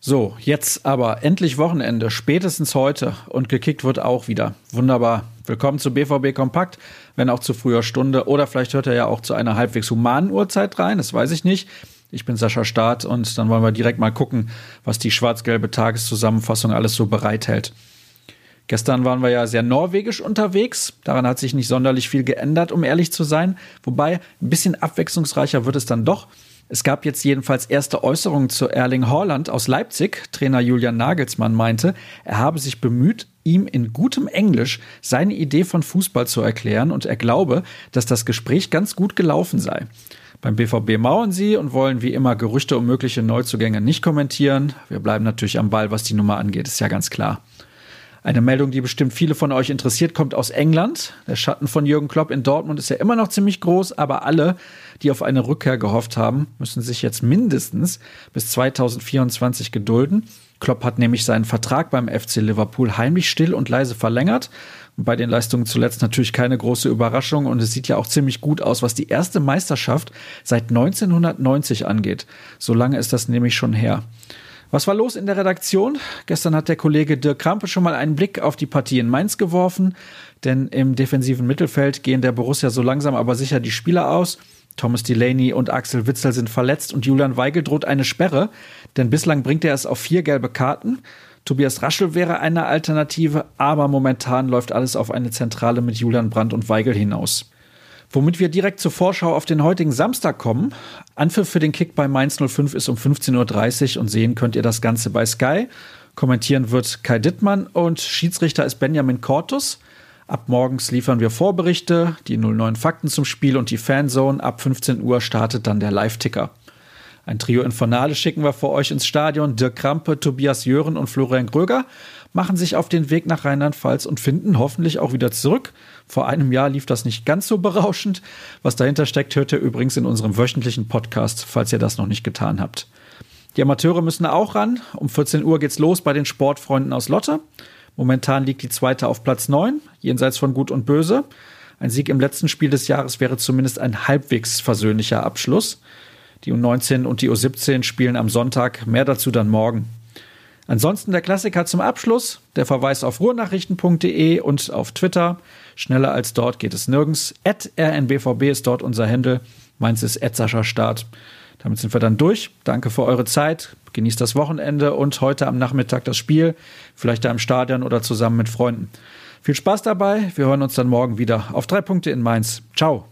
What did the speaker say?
So, jetzt aber endlich Wochenende, spätestens heute und gekickt wird auch wieder. Wunderbar. Willkommen zu BVB Kompakt, wenn auch zu früher Stunde oder vielleicht hört er ja auch zu einer halbwegs humanen Uhrzeit rein, das weiß ich nicht. Ich bin Sascha Staat und dann wollen wir direkt mal gucken, was die schwarz-gelbe Tageszusammenfassung alles so bereithält. Gestern waren wir ja sehr norwegisch unterwegs. Daran hat sich nicht sonderlich viel geändert, um ehrlich zu sein. Wobei ein bisschen abwechslungsreicher wird es dann doch. Es gab jetzt jedenfalls erste Äußerungen zu Erling Haaland aus Leipzig. Trainer Julian Nagelsmann meinte, er habe sich bemüht, ihm in gutem Englisch seine Idee von Fußball zu erklären und er glaube, dass das Gespräch ganz gut gelaufen sei. Beim BVB mauern sie und wollen wie immer Gerüchte um mögliche Neuzugänge nicht kommentieren. Wir bleiben natürlich am Ball, was die Nummer angeht, ist ja ganz klar. Eine Meldung, die bestimmt viele von euch interessiert, kommt aus England. Der Schatten von Jürgen Klopp in Dortmund ist ja immer noch ziemlich groß, aber alle, die auf eine Rückkehr gehofft haben, müssen sich jetzt mindestens bis 2024 gedulden. Klopp hat nämlich seinen Vertrag beim FC Liverpool heimlich still und leise verlängert. Und bei den Leistungen zuletzt natürlich keine große Überraschung und es sieht ja auch ziemlich gut aus, was die erste Meisterschaft seit 1990 angeht. So lange ist das nämlich schon her. Was war los in der Redaktion? Gestern hat der Kollege Dirk Krampe schon mal einen Blick auf die Partie in Mainz geworfen, denn im defensiven Mittelfeld gehen der Borussia so langsam aber sicher die Spieler aus. Thomas Delaney und Axel Witzel sind verletzt und Julian Weigel droht eine Sperre, denn bislang bringt er es auf vier gelbe Karten. Tobias Raschel wäre eine Alternative, aber momentan läuft alles auf eine Zentrale mit Julian Brandt und Weigel hinaus. Womit wir direkt zur Vorschau auf den heutigen Samstag kommen. Anpfiff für den Kick bei Mainz 05 ist um 15.30 Uhr und sehen könnt ihr das Ganze bei Sky. Kommentieren wird Kai Dittmann und Schiedsrichter ist Benjamin Cortus. Ab morgens liefern wir Vorberichte, die 09 Fakten zum Spiel und die Fanzone. Ab 15 Uhr startet dann der Live-Ticker. Ein Trio Infernale schicken wir vor euch ins Stadion. Dirk Krampe, Tobias Jören und Florian Gröger machen sich auf den Weg nach Rheinland-Pfalz und finden hoffentlich auch wieder zurück. Vor einem Jahr lief das nicht ganz so berauschend. Was dahinter steckt, hört ihr übrigens in unserem wöchentlichen Podcast, falls ihr das noch nicht getan habt. Die Amateure müssen auch ran. Um 14 Uhr geht's los bei den Sportfreunden aus Lotte. Momentan liegt die zweite auf Platz 9, jenseits von Gut und Böse. Ein Sieg im letzten Spiel des Jahres wäre zumindest ein halbwegs versöhnlicher Abschluss. Die U19 und die U17 spielen am Sonntag, mehr dazu dann morgen. Ansonsten der Klassiker zum Abschluss, der Verweis auf ruhrnachrichten.de und auf Twitter. Schneller als dort geht es nirgends. At rnbvb ist dort unser Händel. Meins ist Sascha Start. Damit sind wir dann durch. Danke für eure Zeit. Genießt das Wochenende und heute am Nachmittag das Spiel. Vielleicht da im Stadion oder zusammen mit Freunden. Viel Spaß dabei. Wir hören uns dann morgen wieder auf drei Punkte in Mainz. Ciao.